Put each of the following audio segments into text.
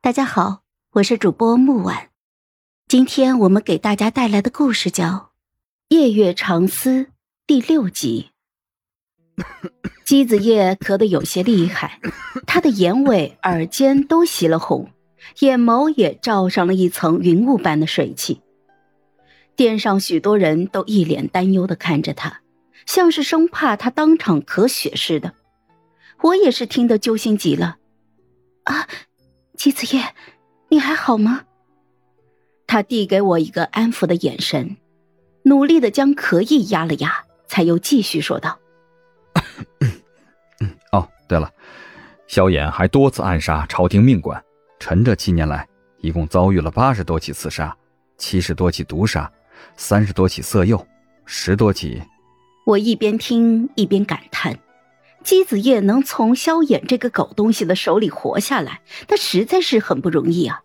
大家好，我是主播木婉。今天我们给大家带来的故事叫《夜月长思》第六集。姬子夜咳得有些厉害，他的眼尾、耳尖都袭了红，眼眸也罩上了一层云雾般的水汽。殿上许多人都一脸担忧的看着他，像是生怕他当场咳血似的。我也是听得揪心极了。啊！姬子夜，你还好吗？他递给我一个安抚的眼神，努力的将咳意压了压，才又继续说道：“哦，对了，萧衍还多次暗杀朝廷命官，臣这七年来一共遭遇了八十多起刺杀，七十多起毒杀，三十多起色诱，十多起。”我一边听一边感叹。姬子夜能从萧衍这个狗东西的手里活下来，那实在是很不容易啊！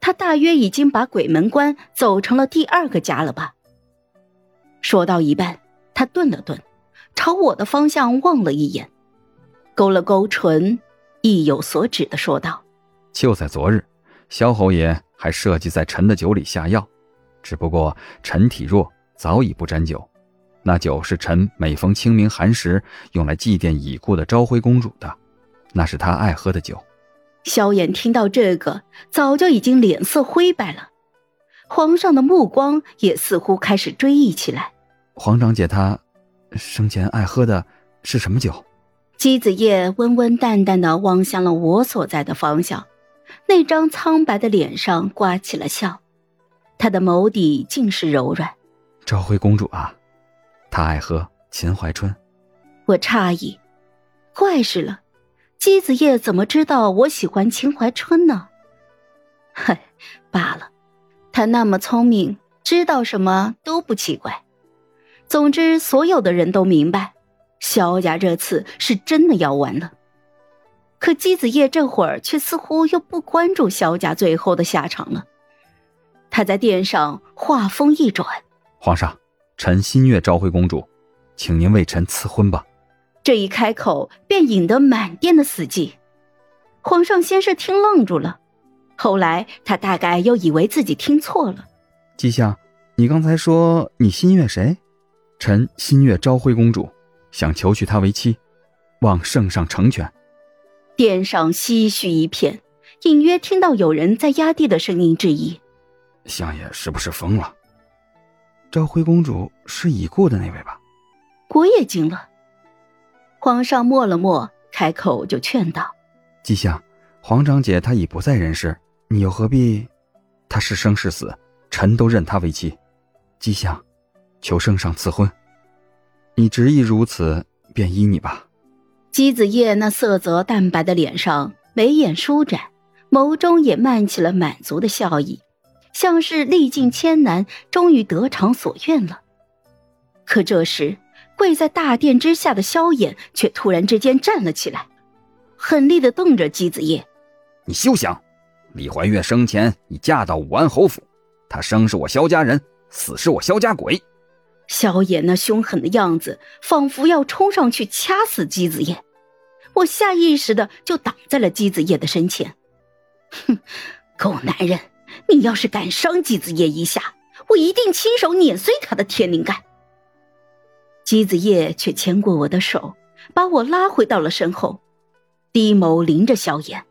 他大约已经把鬼门关走成了第二个家了吧？说到一半，他顿了顿，朝我的方向望了一眼，勾了勾唇，意有所指的说道：“就在昨日，萧侯爷还设计在臣的酒里下药，只不过臣体弱，早已不沾酒。”那酒是臣每逢清明寒食用来祭奠已故的昭辉公主的，那是她爱喝的酒。萧衍听到这个，早就已经脸色灰白了，皇上的目光也似乎开始追忆起来。皇长姐，她生前爱喝的是什么酒？姬子夜温温淡淡的望向了我所在的方向，那张苍白的脸上挂起了笑，他的眸底尽是柔软。昭辉公主啊。他爱喝秦淮春，我诧异，怪事了，姬子夜怎么知道我喜欢秦淮春呢？嗨，罢了，他那么聪明，知道什么都不奇怪。总之，所有的人都明白，萧家这次是真的要完了。可姬子夜这会儿却似乎又不关注萧家最后的下场了。他在殿上话锋一转，皇上。臣心悦昭惠公主，请您为臣赐婚吧。这一开口，便引得满殿的死寂。皇上先是听愣住了，后来他大概又以为自己听错了。姬相，你刚才说你心悦谁？臣心悦昭惠公主，想求娶她为妻，望圣上成全。殿上唏嘘一片，隐约听到有人在压低的声音质疑：“相爷是不是疯了？”昭辉公主是已故的那位吧？国也惊了。皇上默了默，开口就劝道：“姬相，皇长姐她已不在人世，你又何必？她是生是死，臣都认她为妻。姬相，求圣上赐婚。你执意如此，便依你吧。”姬子夜那色泽淡白的脸上，眉眼舒展，眸中也漫起了满足的笑意。像是历尽千难，终于得偿所愿了。可这时，跪在大殿之下的萧衍却突然之间站了起来，狠厉的瞪着姬子夜：“你休想！李怀月生前已嫁到武安侯府，她生是我萧家人，死是我萧家鬼。”萧衍那凶狠的样子，仿佛要冲上去掐死姬子夜。我下意识的就挡在了姬子夜的身前。哼，狗男人！你要是敢伤姬子夜一下，我一定亲手碾碎他的天灵盖。姬子夜却牵过我的手，把我拉回到了身后，低眸凝着萧炎。